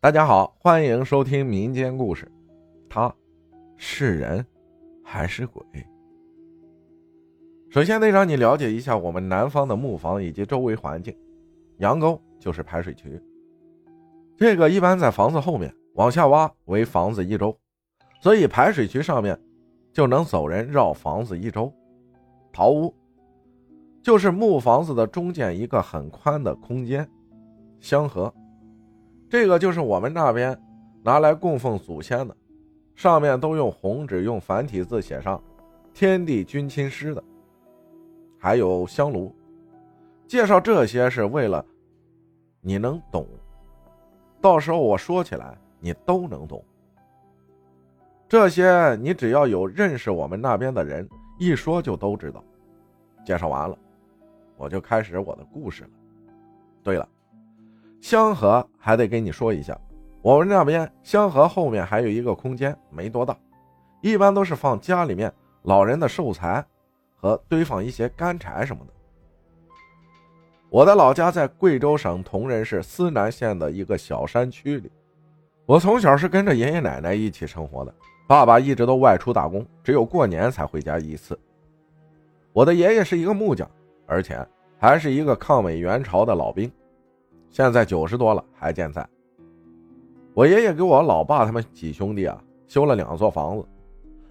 大家好，欢迎收听民间故事。他是人还是鬼？首先得让你了解一下我们南方的木房以及周围环境。羊沟就是排水渠，这个一般在房子后面往下挖为房子一周，所以排水渠上面就能走人绕房子一周。桃屋就是木房子的中间一个很宽的空间。香河，这个就是我们那边拿来供奉祖先的，上面都用红纸用繁体字写上“天地君亲师”的。还有香炉，介绍这些是为了你能懂，到时候我说起来你都能懂。这些你只要有认识我们那边的人，一说就都知道。介绍完了，我就开始我的故事了。对了。香河还得跟你说一下，我们那边香河后面还有一个空间，没多大，一般都是放家里面老人的寿材和堆放一些干柴什么的。我的老家在贵州省铜仁市思南县的一个小山区里，我从小是跟着爷爷奶奶一起生活的，爸爸一直都外出打工，只有过年才回家一次。我的爷爷是一个木匠，而且还是一个抗美援朝的老兵。现在九十多了还健在。我爷爷给我老爸他们几兄弟啊修了两座房子，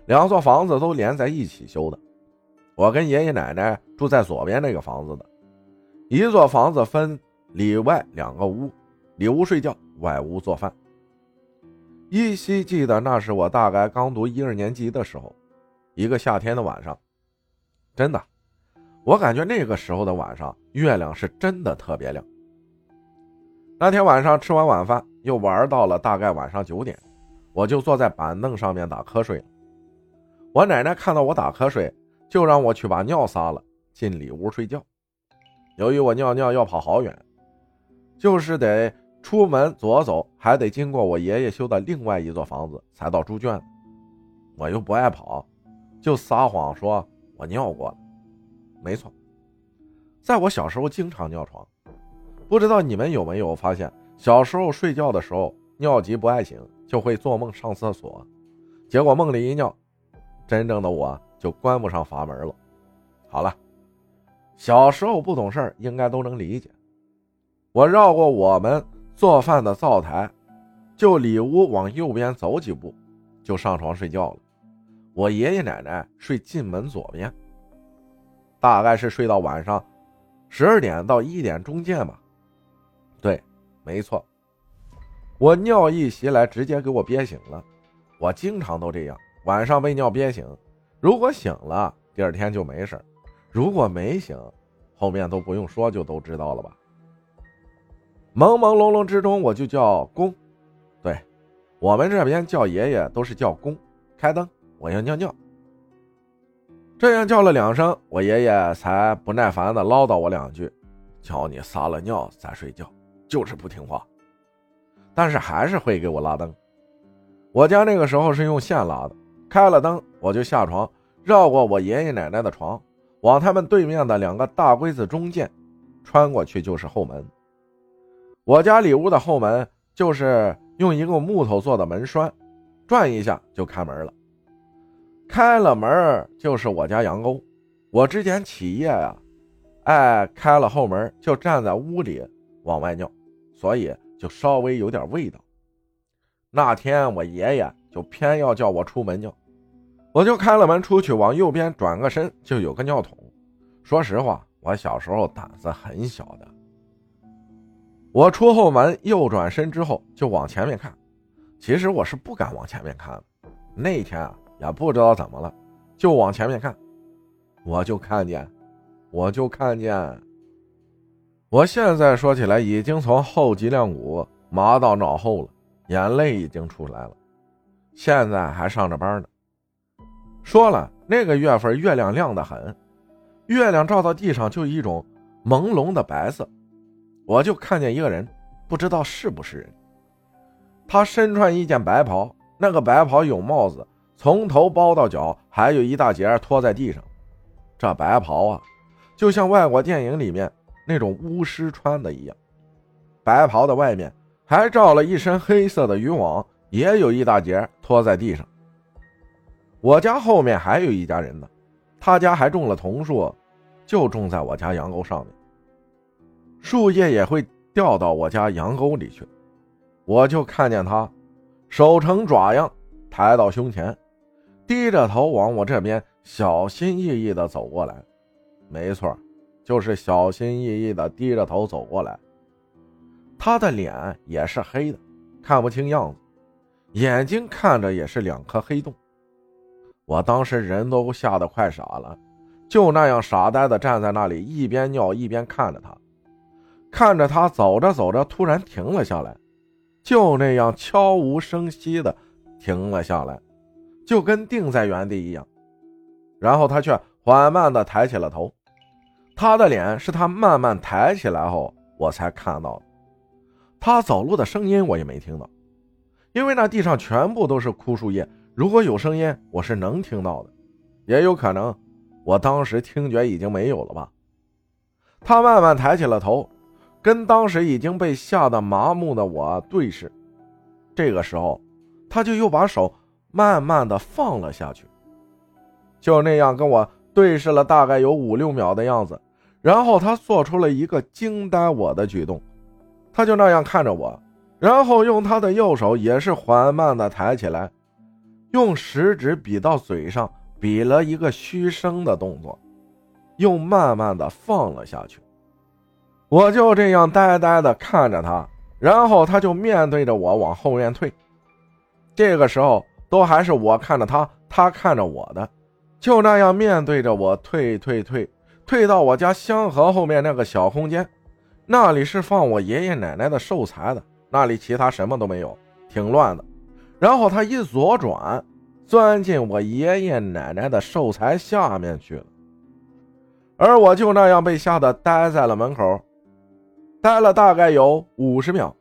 两座房子都连在一起修的。我跟爷爷奶奶住在左边那个房子的，一座房子分里外两个屋，里屋睡觉，外屋做饭。依稀记得那是我大概刚读一二年级的时候，一个夏天的晚上，真的，我感觉那个时候的晚上月亮是真的特别亮。那天晚上吃完晚饭，又玩到了大概晚上九点，我就坐在板凳上面打瞌睡了。我奶奶看到我打瞌睡，就让我去把尿撒了，进里屋睡觉。由于我尿尿要跑好远，就是得出门左走，还得经过我爷爷修的另外一座房子才到猪圈。我又不爱跑，就撒谎说我尿过了。没错，在我小时候经常尿床。不知道你们有没有发现，小时候睡觉的时候尿急不爱醒，就会做梦上厕所，结果梦里一尿，真正的我就关不上阀门了。好了，小时候不懂事应该都能理解。我绕过我们做饭的灶台，就里屋往右边走几步，就上床睡觉了。我爷爷奶奶睡进门左边，大概是睡到晚上十二点到一点中间吧。没错，我尿意袭来，直接给我憋醒了。我经常都这样，晚上被尿憋醒，如果醒了，第二天就没事如果没醒，后面都不用说，就都知道了吧。朦朦胧胧之中，我就叫公，对我们这边叫爷爷都是叫公。开灯，我要尿尿。这样叫了两声，我爷爷才不耐烦的唠叨我两句，叫你撒了尿再睡觉。就是不听话，但是还是会给我拉灯。我家那个时候是用线拉的，开了灯我就下床，绕过我爷爷奶奶的床，往他们对面的两个大柜子中间穿过去就是后门。我家里屋的后门就是用一个木头做的门栓，转一下就开门了。开了门就是我家羊沟。我之前起夜呀，哎，开了后门就站在屋里往外尿。所以就稍微有点味道。那天我爷爷就偏要叫我出门尿，我就开了门出去，往右边转个身就有个尿桶。说实话，我小时候胆子很小的。我出后门右转身之后就往前面看，其实我是不敢往前面看。那天啊也不知道怎么了，就往前面看，我就看见，我就看见。我现在说起来，已经从后脊梁骨麻到脑后了，眼泪已经出来了。现在还上着班呢。说了那个月份月亮亮得很，月亮照到地上就一种朦胧的白色。我就看见一个人，不知道是不是人。他身穿一件白袍，那个白袍有帽子，从头包到脚，还有一大截拖在地上。这白袍啊，就像外国电影里面。那种巫师穿的一样，白袍的外面还罩了一身黑色的渔网，也有一大截拖在地上。我家后面还有一家人呢，他家还种了桐树，就种在我家羊沟上面，树叶也会掉到我家羊沟里去。我就看见他手成爪样，抬到胸前，低着头往我这边小心翼翼地走过来。没错，就是小心翼翼地低着头走过来。他的脸也是黑的，看不清样子，眼睛看着也是两颗黑洞。我当时人都吓得快傻了，就那样傻呆的站在那里，一边尿一边看着他，看着他走着走着，突然停了下来。就那样悄无声息的停了下来，就跟定在原地一样。然后他却缓慢的抬起了头，他的脸是他慢慢抬起来后我才看到的。他走路的声音我也没听到，因为那地上全部都是枯树叶。如果有声音，我是能听到的，也有可能我当时听觉已经没有了吧。他慢慢抬起了头。跟当时已经被吓得麻木的我对视，这个时候，他就又把手慢慢的放了下去，就那样跟我对视了大概有五六秒的样子，然后他做出了一个惊呆我的举动，他就那样看着我，然后用他的右手也是缓慢的抬起来，用食指比到嘴上，比了一个嘘声的动作，又慢慢的放了下去。我就这样呆呆的看着他，然后他就面对着我往后面退。这个时候都还是我看着他，他看着我的，就那样面对着我退退退，退到我家香河后面那个小空间，那里是放我爷爷奶奶的寿材的，那里其他什么都没有，挺乱的。然后他一左转，钻进我爷爷奶奶的寿材下面去了，而我就那样被吓得呆在了门口。待了大概有五十秒，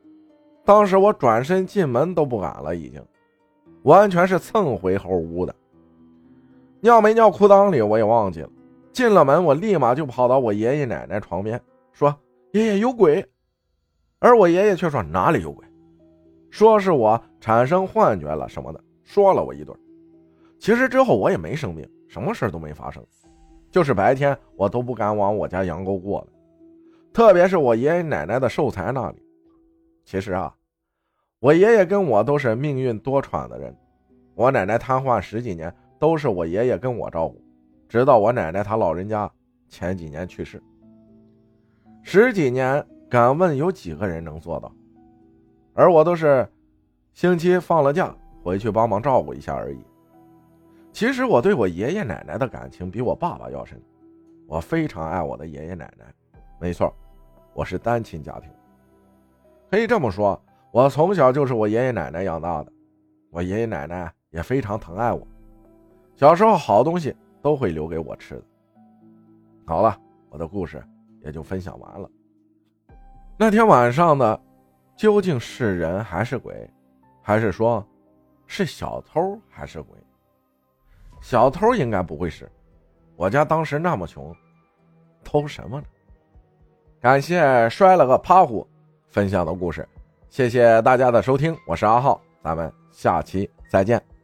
当时我转身进门都不敢了，已经完全是蹭回后屋的。尿没尿裤裆里我也忘记了。进了门，我立马就跑到我爷爷奶奶床边，说：“爷爷有鬼。”而我爷爷却说：“哪里有鬼？”说是我产生幻觉了什么的，说了我一顿。其实之后我也没生病，什么事都没发生，就是白天我都不敢往我家羊沟过了。特别是我爷爷奶奶的寿材那里，其实啊，我爷爷跟我都是命运多舛的人。我奶奶瘫痪十几年，都是我爷爷跟我照顾，直到我奶奶她老人家前几年去世。十几年，敢问有几个人能做到？而我都是星期放了假回去帮忙照顾一下而已。其实我对我爷爷奶奶的感情比我爸爸要深，我非常爱我的爷爷奶奶。没错。我是单亲家庭，可以这么说，我从小就是我爷爷奶奶养大的。我爷爷奶奶也非常疼爱我，小时候好东西都会留给我吃的。好了，我的故事也就分享完了。那天晚上的究竟是人还是鬼，还是说，是小偷还是鬼？小偷应该不会是，我家当时那么穷，偷什么呢？感谢摔了个趴虎分享的故事，谢谢大家的收听，我是阿浩，咱们下期再见。